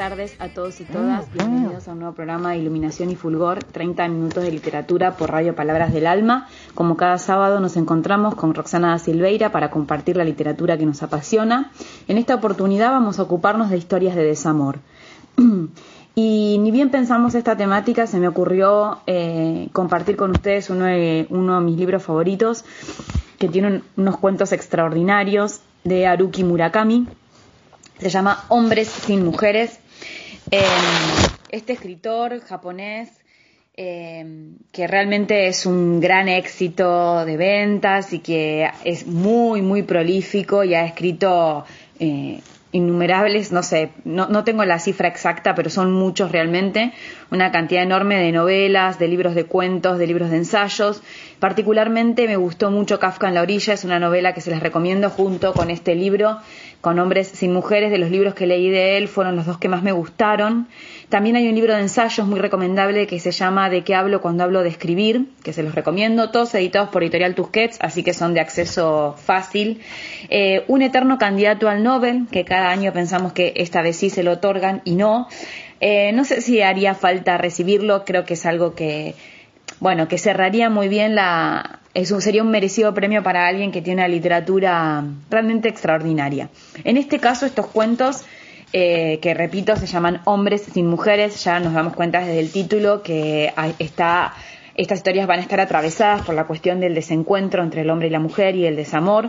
Tardes a todos y todas. Bienvenidos a un nuevo programa de Iluminación y Fulgor, 30 minutos de literatura por Radio Palabras del Alma. Como cada sábado nos encontramos con Roxana da Silveira para compartir la literatura que nos apasiona. En esta oportunidad vamos a ocuparnos de historias de desamor. Y ni bien pensamos esta temática, se me ocurrió eh, compartir con ustedes uno de, uno de mis libros favoritos, que tiene unos cuentos extraordinarios de Haruki Murakami, se llama Hombres sin Mujeres. Eh, este escritor japonés, eh, que realmente es un gran éxito de ventas y que es muy, muy prolífico y ha escrito eh, innumerables, no sé, no, no, tengo la cifra exacta, pero son muchos realmente, una cantidad enorme de novelas, de libros de cuentos, de libros de ensayos. Particularmente me gustó mucho Kafka en la orilla, es una novela que se les recomiendo junto con este libro, con hombres sin mujeres, de los libros que leí de él fueron los dos que más me gustaron. También hay un libro de ensayos muy recomendable que se llama De qué hablo cuando hablo de escribir, que se los recomiendo, todos editados por Editorial Tusquets, así que son de acceso fácil. Eh, un eterno candidato al Nobel, que cada año pensamos que esta vez sí se lo otorgan y no. Eh, no sé si haría falta recibirlo, creo que es algo que, bueno, que cerraría muy bien la, sería un merecido premio para alguien que tiene una literatura realmente extraordinaria. En este caso, estos cuentos eh, que repito, se llaman Hombres sin Mujeres, ya nos damos cuenta desde el título que está, estas historias van a estar atravesadas por la cuestión del desencuentro entre el hombre y la mujer y el desamor.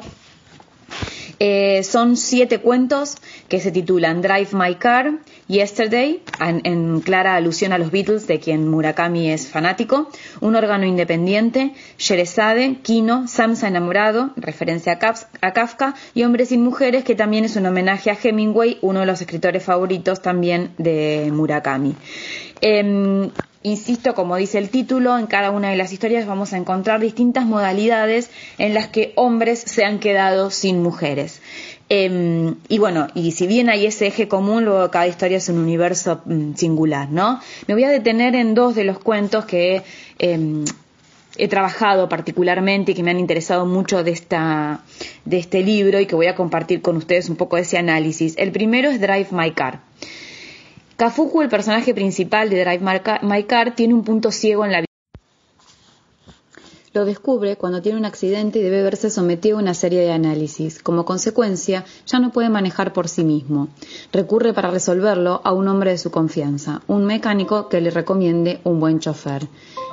Eh, son siete cuentos que se titulan Drive My Car, Yesterday, en, clara alusión a los Beatles, de quien Murakami es fanático, Un órgano independiente, Sherezade, Kino, Samsa enamorado, referencia a, Kaf, a Kafka, y Hombres sin Mujeres, que también es un homenaje a Hemingway, uno de los escritores favoritos también de Murakami. Eh, Insisto, como dice el título, en cada una de las historias vamos a encontrar distintas modalidades en las que hombres se han quedado sin mujeres. Eh, y bueno, y si bien hay ese eje común, luego cada historia es un universo mm, singular, ¿no? Me voy a detener en dos de los cuentos que eh, he trabajado particularmente y que me han interesado mucho de, esta, de este libro y que voy a compartir con ustedes un poco de ese análisis. El primero es Drive My Car. Kafuku, el personaje principal de Drive My Car, tiene un punto ciego en la vida. Lo descubre cuando tiene un accidente y debe verse sometido a una serie de análisis. Como consecuencia, ya no puede manejar por sí mismo. Recurre para resolverlo a un hombre de su confianza, un mecánico que le recomiende un buen chofer.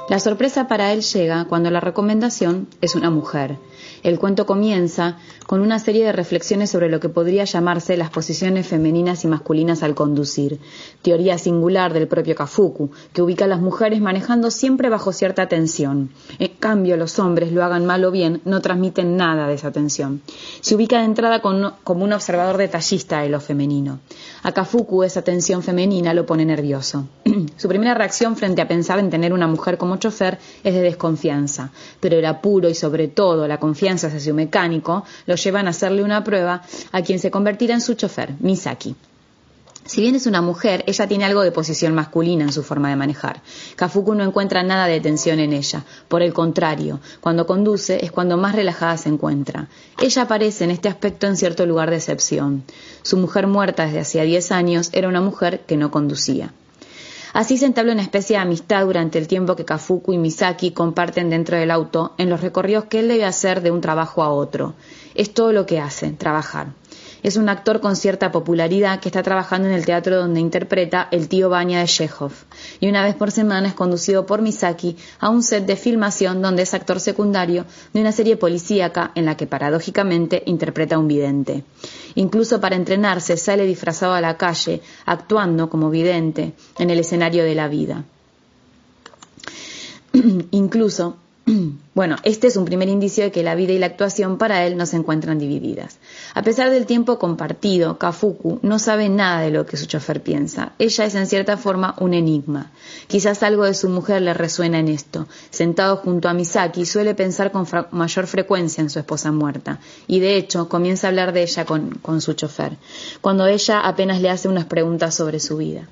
La sorpresa para él llega cuando la recomendación es una mujer. El cuento comienza con una serie de reflexiones sobre lo que podría llamarse las posiciones femeninas y masculinas al conducir, teoría singular del propio Kafuku, que ubica a las mujeres manejando siempre bajo cierta tensión. En cambio, los hombres, lo hagan mal o bien, no transmiten nada de esa tensión. Se ubica de entrada como un observador detallista de lo femenino. A Kafuku esa tensión femenina lo pone nervioso. Su primera reacción frente a pensar en tener una mujer como chofer es de desconfianza, pero el apuro y sobre todo la confianza hacia su mecánico lo llevan a hacerle una prueba a quien se convertirá en su chofer, Misaki. Si bien es una mujer, ella tiene algo de posición masculina en su forma de manejar. Kafuku no encuentra nada de tensión en ella. Por el contrario, cuando conduce es cuando más relajada se encuentra. Ella aparece en este aspecto en cierto lugar de excepción. Su mujer muerta desde hacía 10 años era una mujer que no conducía. Así se entabla una especie de amistad durante el tiempo que Kafuku y Misaki comparten dentro del auto en los recorridos que él debe hacer de un trabajo a otro. Es todo lo que hace, trabajar. Es un actor con cierta popularidad que está trabajando en el teatro donde interpreta el tío Baña de Chekhov. Y una vez por semana es conducido por Misaki a un set de filmación donde es actor secundario de una serie policíaca en la que paradójicamente interpreta a un vidente. Incluso para entrenarse sale disfrazado a la calle, actuando como vidente en el escenario de la vida. Incluso Bueno, este es un primer indicio de que la vida y la actuación para él no se encuentran divididas. A pesar del tiempo compartido, Kafuku no sabe nada de lo que su chofer piensa. Ella es en cierta forma un enigma. Quizás algo de su mujer le resuena en esto. Sentado junto a Misaki, suele pensar con mayor frecuencia en su esposa muerta, y de hecho comienza a hablar de ella con, con su chofer, cuando ella apenas le hace unas preguntas sobre su vida.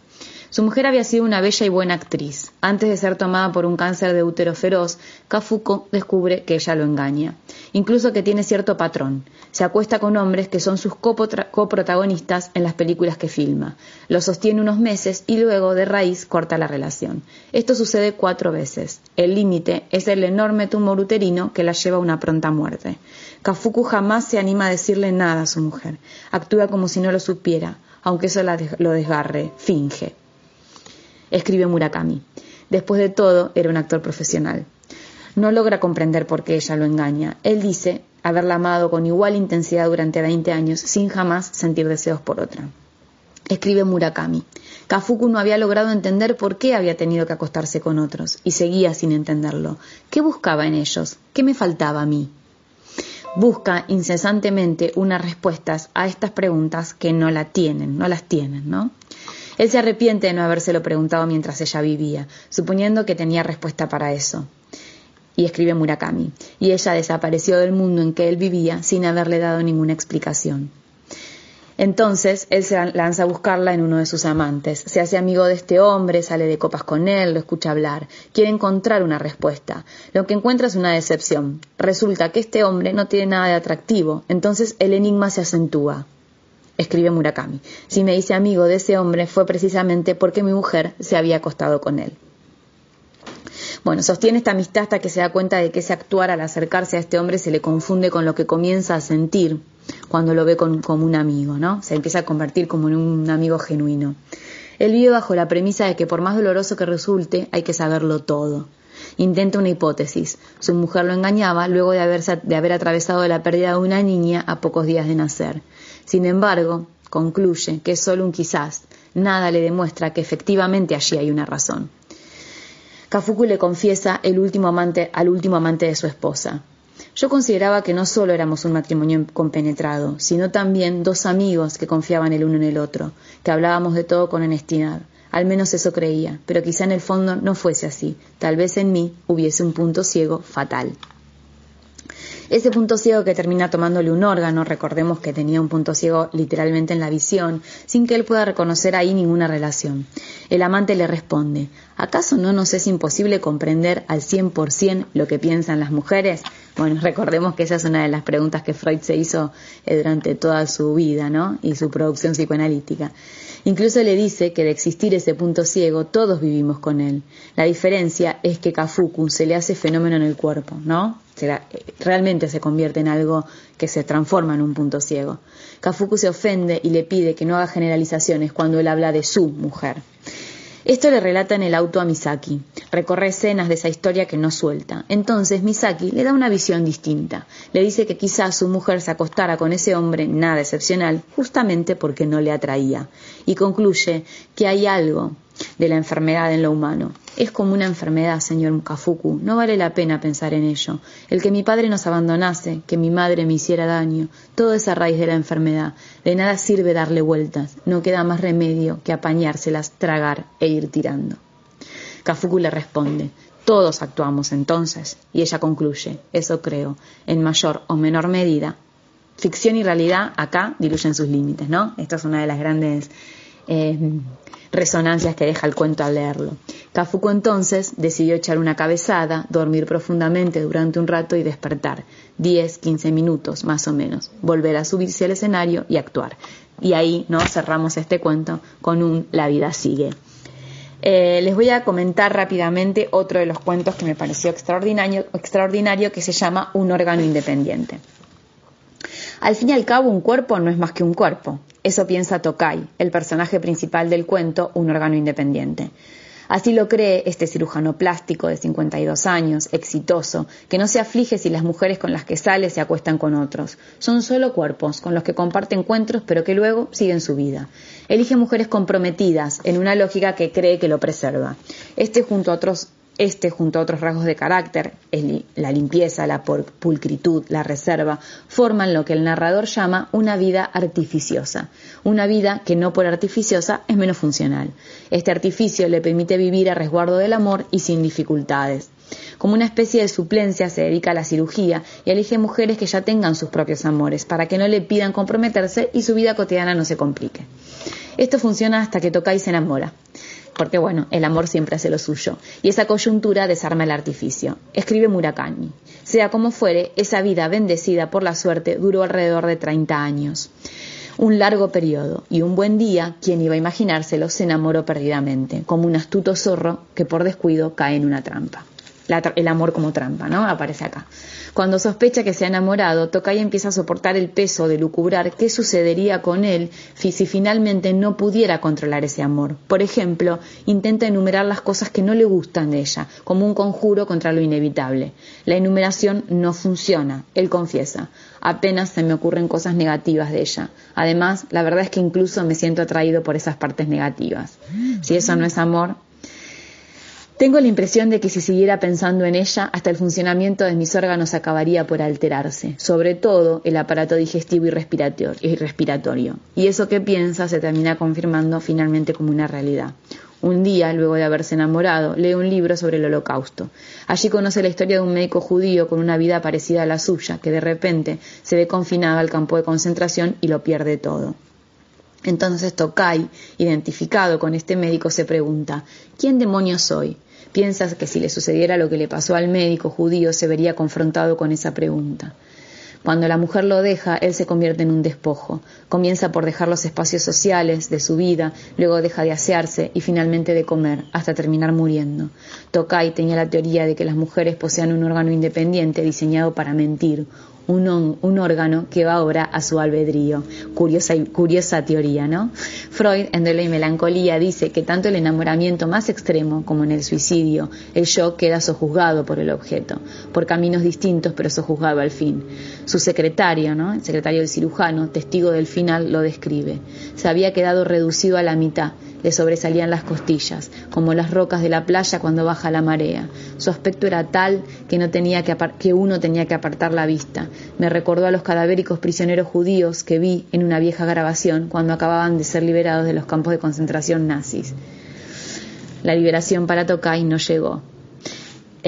Su mujer había sido una bella y buena actriz. Antes de ser tomada por un cáncer de útero feroz, Kafuko descubre que ella lo engaña, incluso que tiene cierto patrón. Se acuesta con hombres que son sus coprotagonistas en las películas que filma. Lo sostiene unos meses y luego, de raíz, corta la relación. Esto sucede cuatro veces. El límite es el enorme tumor uterino que la lleva a una pronta muerte. Kafuku jamás se anima a decirle nada a su mujer. Actúa como si no lo supiera, aunque eso lo desgarre, finge escribe Murakami. Después de todo, era un actor profesional. No logra comprender por qué ella lo engaña. Él dice haberla amado con igual intensidad durante 20 años sin jamás sentir deseos por otra. Escribe Murakami. Kafuku no había logrado entender por qué había tenido que acostarse con otros y seguía sin entenderlo. ¿Qué buscaba en ellos? ¿Qué me faltaba a mí? Busca incesantemente unas respuestas a estas preguntas que no la tienen, no las tienen, ¿no? Él se arrepiente de no habérselo preguntado mientras ella vivía, suponiendo que tenía respuesta para eso. Y escribe Murakami, y ella desapareció del mundo en que él vivía sin haberle dado ninguna explicación. Entonces él se lanza a buscarla en uno de sus amantes, se hace amigo de este hombre, sale de copas con él, lo escucha hablar, quiere encontrar una respuesta. Lo que encuentra es una decepción. Resulta que este hombre no tiene nada de atractivo, entonces el enigma se acentúa escribe Murakami. Si me hice amigo de ese hombre fue precisamente porque mi mujer se había acostado con él. Bueno, sostiene esta amistad hasta que se da cuenta de que ese actuar al acercarse a este hombre se le confunde con lo que comienza a sentir cuando lo ve como un amigo, ¿no? Se empieza a convertir como en un amigo genuino. Él vive bajo la premisa de que por más doloroso que resulte, hay que saberlo todo. Intenta una hipótesis. Su mujer lo engañaba luego de, de haber atravesado la pérdida de una niña a pocos días de nacer. Sin embargo, concluye que es solo un quizás, nada le demuestra que efectivamente allí hay una razón. Kafuku le confiesa el último amante, al último amante de su esposa. Yo consideraba que no solo éramos un matrimonio compenetrado, sino también dos amigos que confiaban el uno en el otro, que hablábamos de todo con honestidad. Al menos eso creía, pero quizá en el fondo no fuese así. Tal vez en mí hubiese un punto ciego fatal. Ese punto ciego que termina tomándole un órgano, recordemos que tenía un punto ciego literalmente en la visión, sin que él pueda reconocer ahí ninguna relación. El amante le responde, ¿acaso no nos es imposible comprender al 100% lo que piensan las mujeres? Bueno, recordemos que esa es una de las preguntas que Freud se hizo eh, durante toda su vida, ¿no? Y su producción psicoanalítica. Incluso le dice que de existir ese punto ciego, todos vivimos con él. La diferencia es que Kafuku se le hace fenómeno en el cuerpo, ¿no? realmente se convierte en algo que se transforma en un punto ciego. Kafuku se ofende y le pide que no haga generalizaciones cuando él habla de su mujer. Esto le relata en el auto a Misaki. Recorre escenas de esa historia que no suelta. Entonces Misaki le da una visión distinta. Le dice que quizás su mujer se acostara con ese hombre, nada excepcional, justamente porque no le atraía. Y concluye que hay algo de la enfermedad en lo humano. Es como una enfermedad, señor Mukafuku. No vale la pena pensar en ello. El que mi padre nos abandonase, que mi madre me hiciera daño, todo es a raíz de la enfermedad. De nada sirve darle vueltas. No queda más remedio que apañárselas, tragar e ir tirando. Kafuku le responde, todos actuamos entonces. Y ella concluye, eso creo, en mayor o menor medida. Ficción y realidad acá diluyen sus límites, ¿no? Esta es una de las grandes eh, resonancias que deja el cuento al leerlo. Kafuku entonces decidió echar una cabezada, dormir profundamente durante un rato y despertar, 10, 15 minutos más o menos, volver a subirse al escenario y actuar. Y ahí no cerramos este cuento con un La vida sigue. Eh, les voy a comentar rápidamente otro de los cuentos que me pareció extraordinario, extraordinario que se llama Un órgano independiente. Al fin y al cabo, un cuerpo no es más que un cuerpo. Eso piensa Tokai, el personaje principal del cuento, un órgano independiente. Así lo cree este cirujano plástico de 52 años, exitoso, que no se aflige si las mujeres con las que sale se acuestan con otros. Son solo cuerpos con los que comparte encuentros pero que luego siguen su vida. Elige mujeres comprometidas en una lógica que cree que lo preserva. Este junto a otros Este, junto a otros rasgos de carácter, la limpieza, la pulcritud, la reserva, forman lo que el narrador llama una vida artificiosa, una vida que no por artificiosa es menos funcional. Este artificio le permite vivir a resguardo del amor y sin dificultades. Como una especie de suplencia se dedica a la cirugía y elige mujeres que ya tengan sus propios amores para que no le pidan comprometerse y su vida cotidiana no se complique. Esto funciona hasta que toca y se enamora porque bueno, el amor siempre hace lo suyo, y esa coyuntura desarma el artificio. Escribe Murakami. Sea como fuere, esa vida bendecida por la suerte duró alrededor de 30 años. Un largo periodo, y un buen día, quien iba a imaginárselo, se enamoró perdidamente, como un astuto zorro que por descuido cae en una trampa el amor como trampa, ¿no? Aparece acá. Cuando sospecha que se ha enamorado, Tokai empieza a soportar el peso de lucubrar qué sucedería con él si finalmente no pudiera controlar ese amor. Por ejemplo, intenta enumerar las cosas que no le gustan de ella, como un conjuro contra lo inevitable. La enumeración no funciona, él confiesa. Apenas se me ocurren cosas negativas de ella. Además, la verdad es que incluso me siento atraído por esas partes negativas. Si eso no es amor, tengo la impresión de que si siguiera pensando en ella, hasta el funcionamiento de mis órganos acabaría por alterarse, sobre todo el aparato digestivo y respiratorio. Y eso que piensa se termina confirmando finalmente como una realidad. Un día, luego de haberse enamorado, lee un libro sobre el holocausto. Allí conoce la historia de un médico judío con una vida parecida a la suya, que de repente se ve confinado al campo de concentración y lo pierde todo. Entonces Tokai, identificado con este médico, se pregunta, ¿quién demonios soy? Piensa que si le sucediera lo que le pasó al médico judío se vería confrontado con esa pregunta. Cuando la mujer lo deja, él se convierte en un despojo. Comienza por dejar los espacios sociales de su vida, luego deja de asearse y finalmente de comer, hasta terminar muriendo. Tokai tenía la teoría de que las mujeres posean un órgano independiente diseñado para mentir, un, órgano que va ahora a su albedrío. Curiosa, curiosa teoría, ¿no? Freud, en Duelo y Melancolía, dice que tanto el enamoramiento más extremo como en el suicidio, el yo queda sojuzgado por el objeto, por caminos distintos pero sojuzgado al fin. Su secretario, ¿no? El secretario del cirujano, testigo del final, lo describe. Se había quedado reducido a la mitad le sobresalían las costillas, como las rocas de la playa cuando baja la marea. Su aspecto era tal que, no tenía que, que uno tenía que apartar la vista. Me recordó a los cadavéricos prisioneros judíos que vi en una vieja grabación cuando acababan de ser liberados de los campos de concentración nazis. La liberación para Tokai no llegó.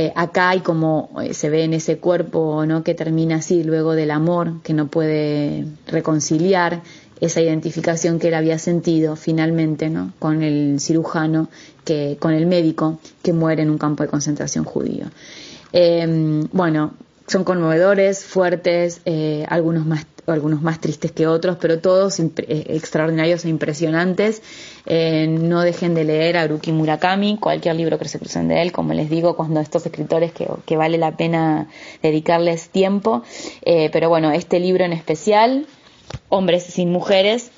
Eh, acá hay como eh, se ve en ese cuerpo ¿no? que termina así luego del amor que no puede reconciliar esa identificación que él había sentido finalmente ¿no? con el cirujano, que, con el médico que muere en un campo de concentración judío. Em, bueno, son conmovedores, fuertes, eh, algunos más algunos más tristes que otros, pero todos extraordinarios e impresionantes. Eh, no dejen de leer a Haruki Murakami, cualquier libro que se crucen de él, como les digo, cuando estos escritores que, vale la pena dedicarles tiempo. pero bueno, este libro en especial, hombres sin mujeres.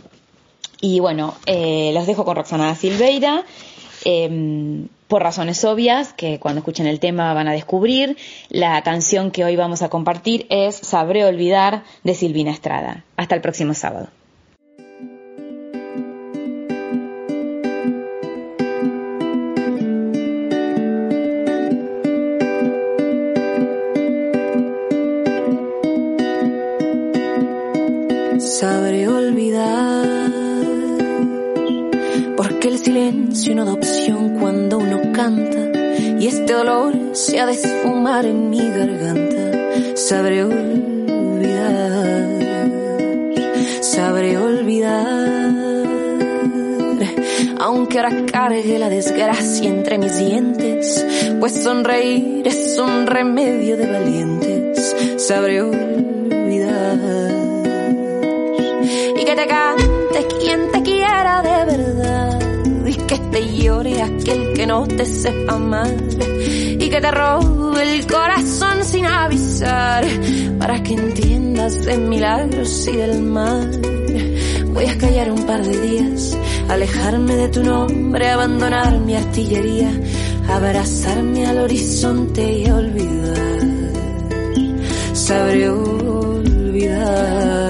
Y bueno, eh, los dejo con Roxana Silveira. Em, por razones obvias, que cuando escuchen el tema van a descubrir, la canción que hoy vamos a compartir es Sabré Olvidar de Silvina Estrada. Hasta el próximo sábado. No da opción cuando uno canta y este dolor se ha de esfumar en mi garganta. Sabré olvidar, sabré olvidar. Aunque ahora cargue la desgracia entre mis dientes, pues sonreír es un remedio de valientes. Sabré olvidar que te cante te llore aquel que no te sepa mal y que te robe el corazón sin avisar para que entiendas de milagros y del mal. Voy a callar un par de días, alejarme de tu nombre, abandonar mi artillería, abrazarme al horizonte y olvidar. Sabré olvidar.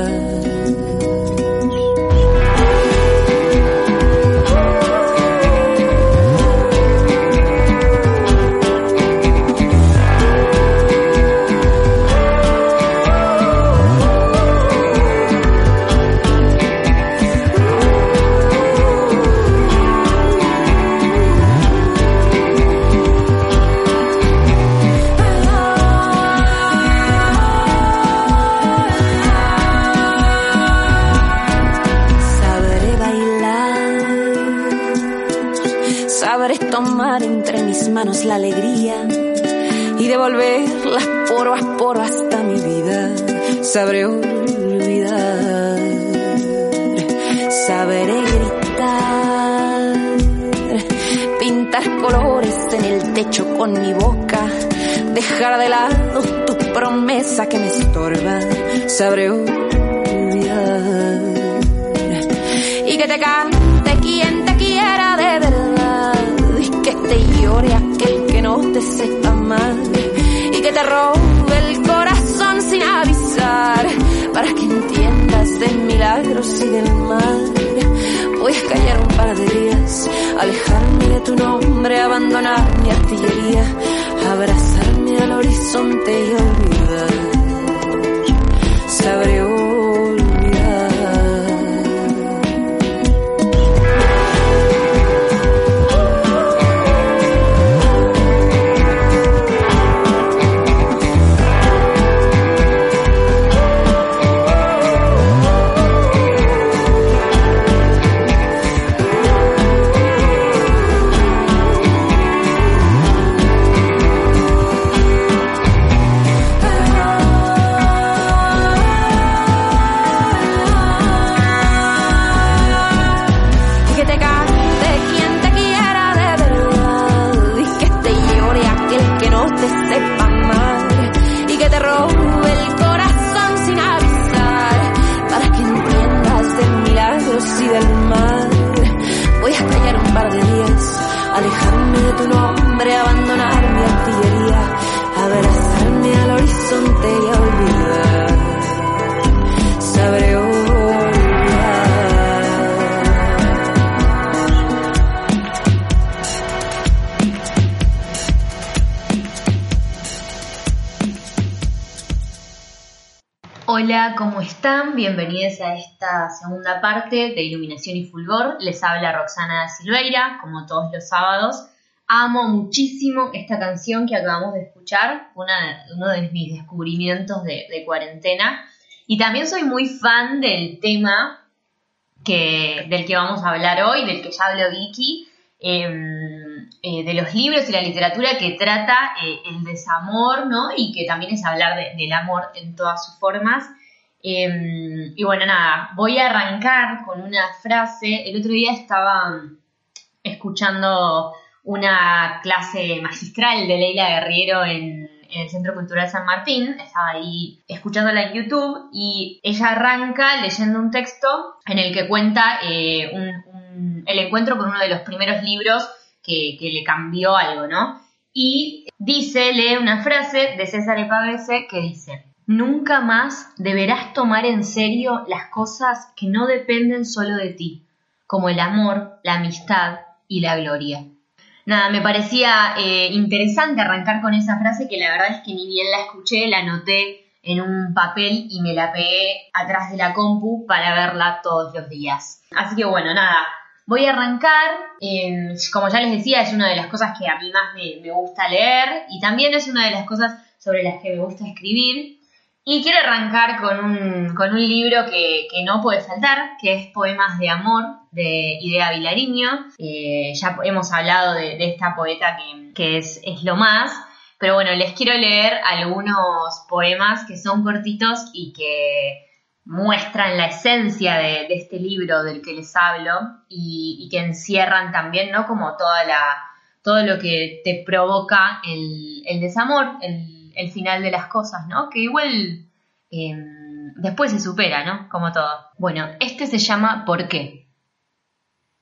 Para que entiendas de milagros y del mal. Voy a callar un par de días, alejarme de tu nombre, abandonar mi artillería, abrazarme al horizonte y olvidar. Sabré están? Bienvenidos a esta segunda parte de Iluminación y Fulgor. Les habla Roxana Silveira, como todos los sábados. Amo muchísimo esta canción que acabamos de escuchar, una, uno de mis descubrimientos de, cuarentena. Y también soy muy fan del tema del que vamos a hablar hoy, del que ya habló Vicky, em, eh, de los libros y la literatura que trata eh, el desamor, ¿no? Y que también es hablar de- del amor en todas sus formas. Em, y bueno, nada, voy a arrancar con una frase. El otro día estaba mm, escuchando una clase magistral de Leila Guerriero en, el Centro Cultural San Martín. Estaba ahí escuchándola en YouTube y ella arranca leyendo un texto en el que cuenta eh, el encuentro con uno de los primeros libros que, que le cambió algo, ¿no? Y dice, lee una frase de César Epavese que dice, Nunca más deberás tomar en serio las cosas que no dependen solo de ti, como el amor, la amistad y la gloria. Nada, me parecía eh, interesante arrancar con esa frase que la verdad es que ni bien la escuché, la anoté en un papel y me la pegué atrás de la compu para verla todos los días. Así que bueno, nada, voy a arrancar. eh, como ya les decía, es una de las cosas que a mí más me gusta leer y también es una de las cosas sobre las que me gusta escribir. Y quiero arrancar con un, con un libro que, que no puede faltar, que es Poemas de Amor, de Idea Vilariño. Eh, ya hemos hablado de, de esta poeta que, que es, es lo más, pero bueno, les quiero leer algunos poemas que son cortitos y que muestran la esencia de, este libro del que les hablo y, y que encierran también, ¿no? Como toda la, todo lo que te provoca el, el desamor, el, el final de las cosas, ¿no? Que igual eh, después se supera, ¿no? Como todo. Bueno, este se llama ¿Por qué?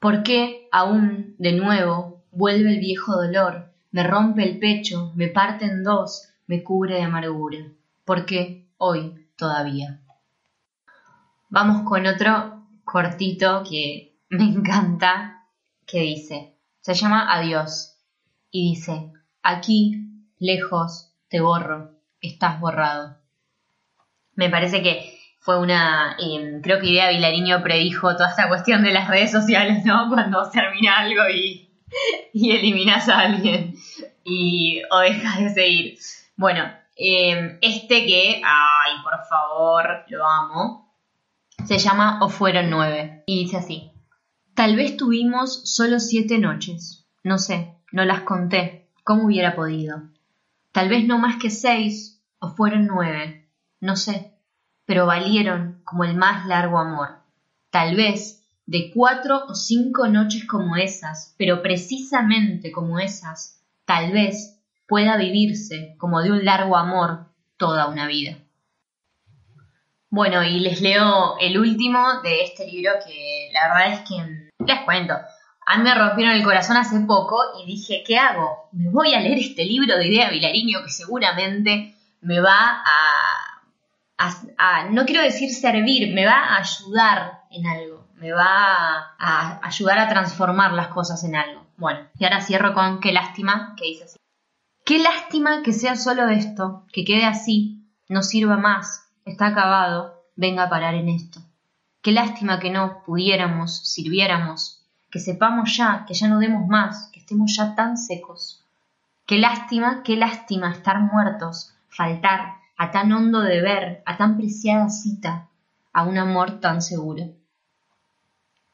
¿Por qué aún de nuevo vuelve el viejo dolor? Me rompe el pecho, me parte en dos, me cubre de amargura. ¿Por qué hoy todavía? Vamos con otro cortito que me encanta, que dice, se llama Adiós, y dice, aquí, lejos, te borro, estás borrado. Me parece que fue una, creo que Idea Vilariño predijo toda esta cuestión de las redes sociales, ¿no? Cuando termina algo y, y eliminas a alguien y, o dejas de seguir. Bueno, eh, este que, ay, por favor, lo amo, se llama O fueron nueve y dice así. Tal vez tuvimos solo siete noches, no sé, no las conté, ¿Cómo hubiera podido? Tal vez no más que seis, o fueron nueve, no sé, pero valieron como el más largo amor. Tal vez de cuatro o cinco noches como esas, pero precisamente como esas, tal vez pueda vivirse como de un largo amor toda una vida. Bueno, y les leo el último de este libro que la verdad es que les cuento. A mí me rompieron el corazón hace poco y dije, ¿qué hago? Me voy a leer este libro de Idea Vilariño que seguramente me va a, no quiero decir servir, me va a ayudar en algo, me va a, ayudar a transformar las cosas en algo. Bueno, y ahora cierro con qué lástima que dice así. Qué lástima que sea solo esto, que quede así, no sirva más, está acabado, venga a parar en esto. Qué lástima que no pudiéramos, sirviéramos, que sepamos ya, que ya no demos más, que estemos ya tan secos. Qué lástima, qué lástima estar muertos, faltar a tan hondo deber, a tan preciada cita, a un amor tan seguro.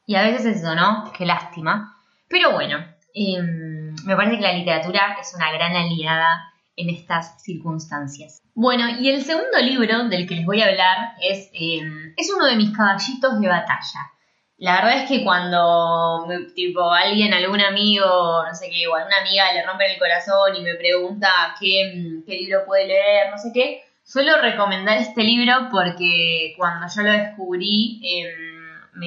Y a veces eso, ¿no? Qué lástima. Pero bueno, em, me parece que la literatura es una gran aliada en estas circunstancias. Bueno, y el segundo libro del que les voy a hablar es, em, es uno de mis caballitos de batalla. La verdad es que cuando tipo alguien, algún amigo, no sé qué, o alguna amiga le rompe el corazón y me pregunta qué, qué libro puede leer, no sé qué, suelo recomendar este libro porque cuando yo lo descubrí, em,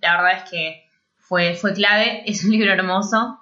la verdad es que fue, fue clave, es un libro hermoso,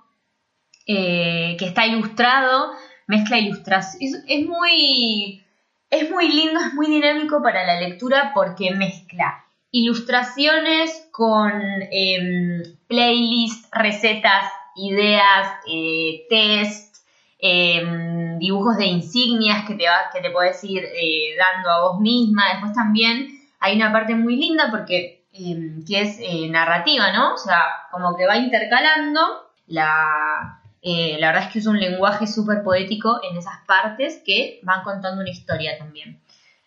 eh, que está ilustrado, mezcla ilustración. Es, muy, es muy lindo, es muy dinámico para la lectura porque mezcla ilustraciones con eh, playlists, recetas, ideas, eh, test, em, dibujos de insignias que te, va, que te puedes ir eh, dando a vos misma. Después también hay una parte muy linda porque em, que es eh, narrativa, ¿no? O sea, como que va intercalando la, eh, la verdad es que es un lenguaje súper poético en esas partes que van contando una historia también.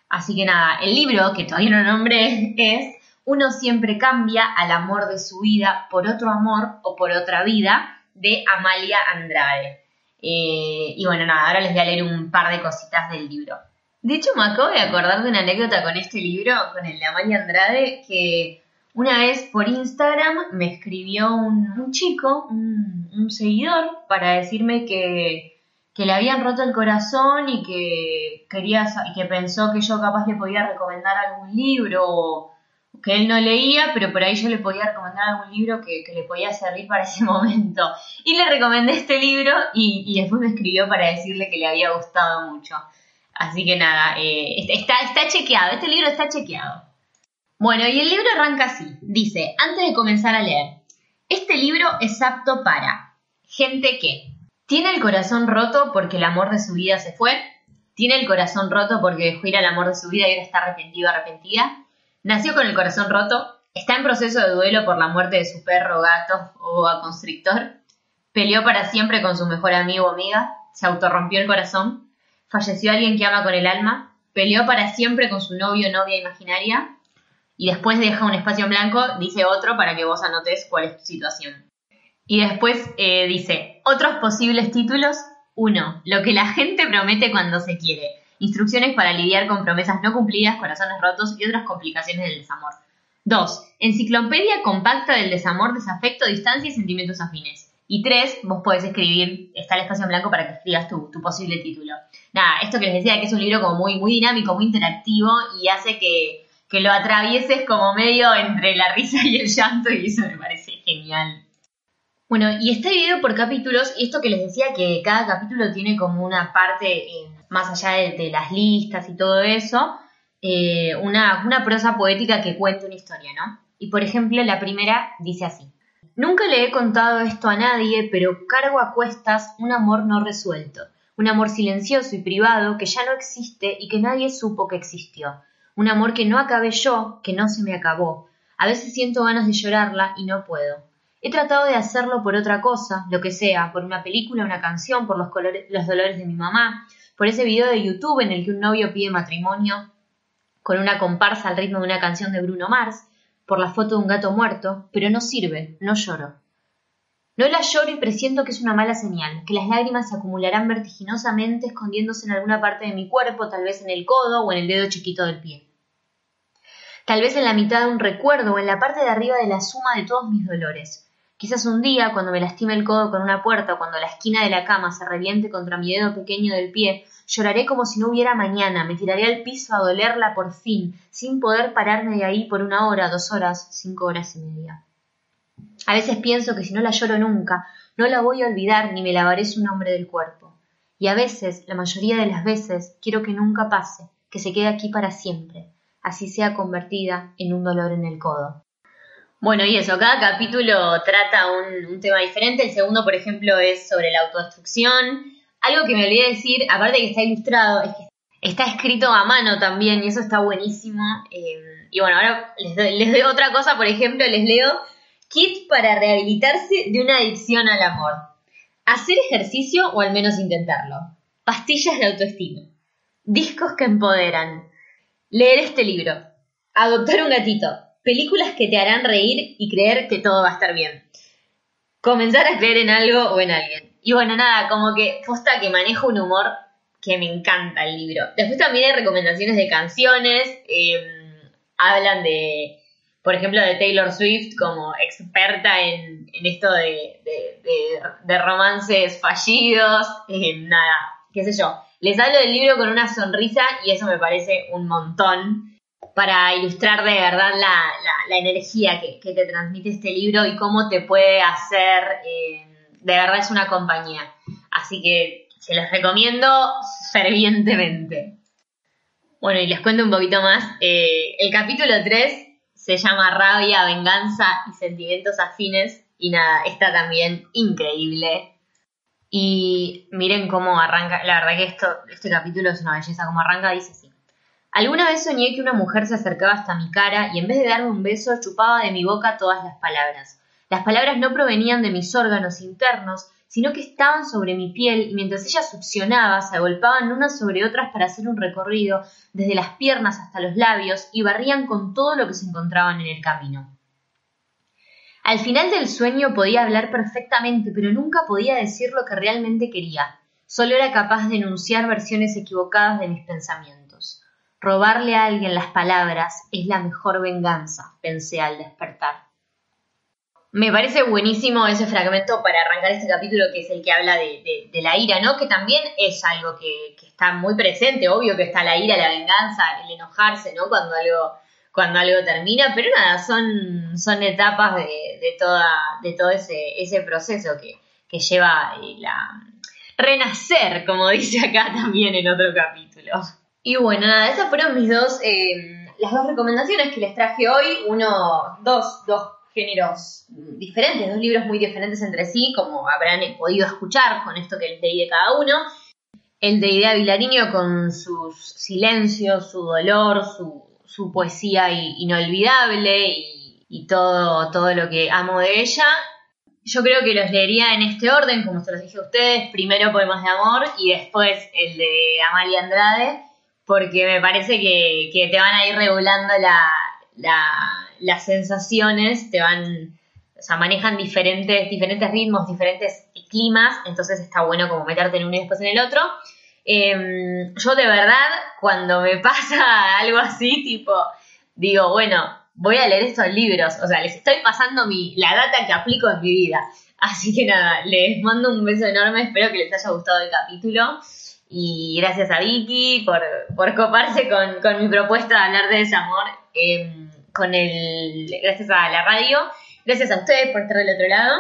Así que nada, el libro, que todavía no nombré, es Uno siempre cambia al amor de su vida por otro amor o por otra vida, de Amalia Andrade. Eh, y bueno, nada, ahora les voy a leer un par de cositas del libro. De hecho, me acabo de acordar de una anécdota con este libro, con el de Amalia Andrade, que una vez por Instagram me escribió un, chico, un, seguidor, para decirme que, le habían roto el corazón y que quería y que pensó que yo capaz le podía recomendar algún libro que él no leía, pero por ahí yo le podía recomendar algún libro que, le podía servir para ese momento. Y le recomendé este libro y, después me escribió para decirle que le había gustado mucho. Así que nada, eh, está, está chequeado, este libro está chequeado. Bueno, y el libro arranca así. Dice, antes de comenzar a leer, este libro es apto para gente que tiene el corazón roto porque el amor de su vida se fue, tiene el corazón roto porque dejó ir al amor de su vida y ahora está arrepentido arrepentida, nació con el corazón roto, está en proceso de duelo por la muerte de su perro, gato o a constrictor, peleó para siempre con su mejor amigo o amiga, se autorrompió el corazón, falleció alguien que ama con el alma, peleó para siempre con su novio o novia imaginaria, y después deja un espacio en blanco, dice otro para que vos anotes cuál es tu situación. Y después eh, dice, otros posibles títulos. Uno, lo que la gente promete cuando se quiere. Instrucciones para lidiar con promesas no cumplidas, corazones rotos y otras complicaciones del desamor. Dos, Enciclopedia compacta del desamor, desafecto, distancia y sentimientos afines. Y tres, vos podés escribir, está el espacio en blanco para que escribas tu, posible título. Nada, esto que les decía que es un libro como muy, dinámico, muy interactivo y hace que, que lo atravieses como medio entre la risa y el llanto y eso me parece genial. Bueno, y está dividido por capítulos esto que les decía que cada capítulo tiene como una parte, eh, más allá de, las listas y todo eso, eh, una, una prosa poética que cuenta una historia, ¿no? Y por ejemplo, la primera dice así. Nunca le he contado esto a nadie, pero cargo a cuestas un amor no resuelto, un amor silencioso y privado que ya no existe y que nadie supo que existió un amor que no acabé yo, que no se me acabó. A veces siento ganas de llorarla y no puedo. He tratado de hacerlo por otra cosa, lo que sea, por una película, una canción, por los, los dolores de mi mamá, por ese video de YouTube en el que un novio pide matrimonio con una comparsa al ritmo de una canción de Bruno Mars, por la foto de un gato muerto, pero no sirve, no lloro. No la lloro y presiento que es una mala señal, que las lágrimas se acumularán vertiginosamente escondiéndose en alguna parte de mi cuerpo, tal vez en el codo o en el dedo chiquito del pie. Tal vez en la mitad de un recuerdo o en la parte de arriba de la suma de todos mis dolores. Quizás un día, cuando me lastime el codo con una puerta o cuando la esquina de la cama se reviente contra mi dedo pequeño del pie, lloraré como si no hubiera mañana, me tiraré al piso a dolerla por fin, sin poder pararme de ahí por una hora, dos horas, cinco horas y media. A veces pienso que si no la lloro nunca, no la voy a olvidar ni me lavaré su nombre del cuerpo. Y a veces, la mayoría de las veces, quiero que nunca pase, que se quede aquí para siempre, así sea convertida en un dolor en el codo. Bueno, y eso, cada capítulo trata un, tema diferente. El segundo, por ejemplo, es sobre la autodestrucción. Algo que me olvidé decir, aparte de que está ilustrado, es que está escrito a mano también, y eso está buenísimo. Eh, y bueno, ahora les les doy otra cosa, por ejemplo, les leo Kit para rehabilitarse de una adicción al amor. Hacer ejercicio o al menos intentarlo. Pastillas de autoestima. Discos que empoderan. Leer este libro. Adoptar un gatito. Películas que te harán reír y creer que todo va a estar bien. Comenzar a creer en algo o en alguien. Y bueno, nada, como que posta que manejo un humor que me encanta el libro. Después también hay recomendaciones de canciones. Em, hablan de por ejemplo, de Taylor Swift como experta en, esto de, romances fallidos, nada, qué sé yo. Les hablo del libro con una sonrisa y eso me parece un montón para ilustrar de verdad la, energía que, te transmite este libro y cómo te puede hacer, eh, de verdad es una compañía. Así que se los recomiendo fervientemente. Bueno, y les cuento un poquito más. Eh, el capítulo 3 se llama Rabia, Venganza y Sentimientos Afines. Y nada, está también increíble. Y miren cómo arranca, la verdad que esto, este capítulo es una belleza, como arranca dice así. Alguna vez soñé que una mujer se acercaba hasta mi cara y en vez de darme un beso chupaba de mi boca todas las palabras. Las palabras no provenían de mis órganos internos, sino que estaban sobre mi piel y mientras ella succionaba se agolpaban unas sobre otras para hacer un recorrido desde las piernas hasta los labios y barrían con todo lo que se encontraban en el camino. Al final del sueño podía hablar perfectamente, pero nunca podía decir lo que realmente quería. Solo era capaz de enunciar versiones equivocadas de mis pensamientos. Robarle a alguien las palabras es la mejor venganza, pensé al despertar. Me parece buenísimo ese fragmento para arrancar este capítulo que es el que habla de, la ira, ¿no? Que también es algo que, está muy presente, obvio que está la ira, la venganza, el enojarse, ¿no? Cuando algo, cuando algo termina, pero nada, son, son etapas de, toda, de todo ese, ese proceso que, lleva eh, la renacer, como dice acá también en otro capítulo. Y bueno, nada, esas fueron mis dos, eh, las dos recomendaciones que les traje hoy, uno, dos, dos géneros diferentes, dos libros muy diferentes entre sí, como habrán podido escuchar con esto que les leí de cada uno. El de Idea Vilariño con sus silencios, su dolor, su, poesía inolvidable y, todo, todo lo que amo de ella. Yo creo que los leería en este orden, como se los dije a ustedes, primero Poemas de Amor y después el de Amalia Andrade, porque me parece que, te van a ir regulando la, las sensaciones te van, o sea, manejan diferentes, diferentes ritmos, diferentes climas, entonces está bueno como meterte en uno y después en el otro. Em, yo de verdad, cuando me pasa algo así, tipo, digo, bueno, voy a leer estos libros, o sea, les estoy pasando mi, la data que aplico en mi vida. Así que nada, les mando un beso enorme, espero que les haya gustado el capítulo. Y gracias a Vicky por, por coparse con, con mi propuesta de hablar de desamor. Eh, con el, gracias a la radio, gracias a ustedes por estar del otro lado.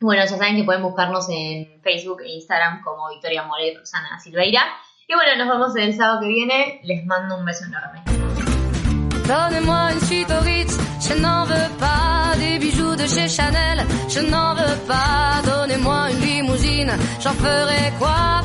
Bueno, ya saben que pueden buscarnos en Facebook e Instagram como Victoria More y Rosana Silveira. Y bueno, nos vemos el sábado que viene. Les mando un beso enorme. Je n'en veux pas des bijoux de chez Chanel, je n'en veux pas. Donnez-moi une limousine, j'en ferai quoi?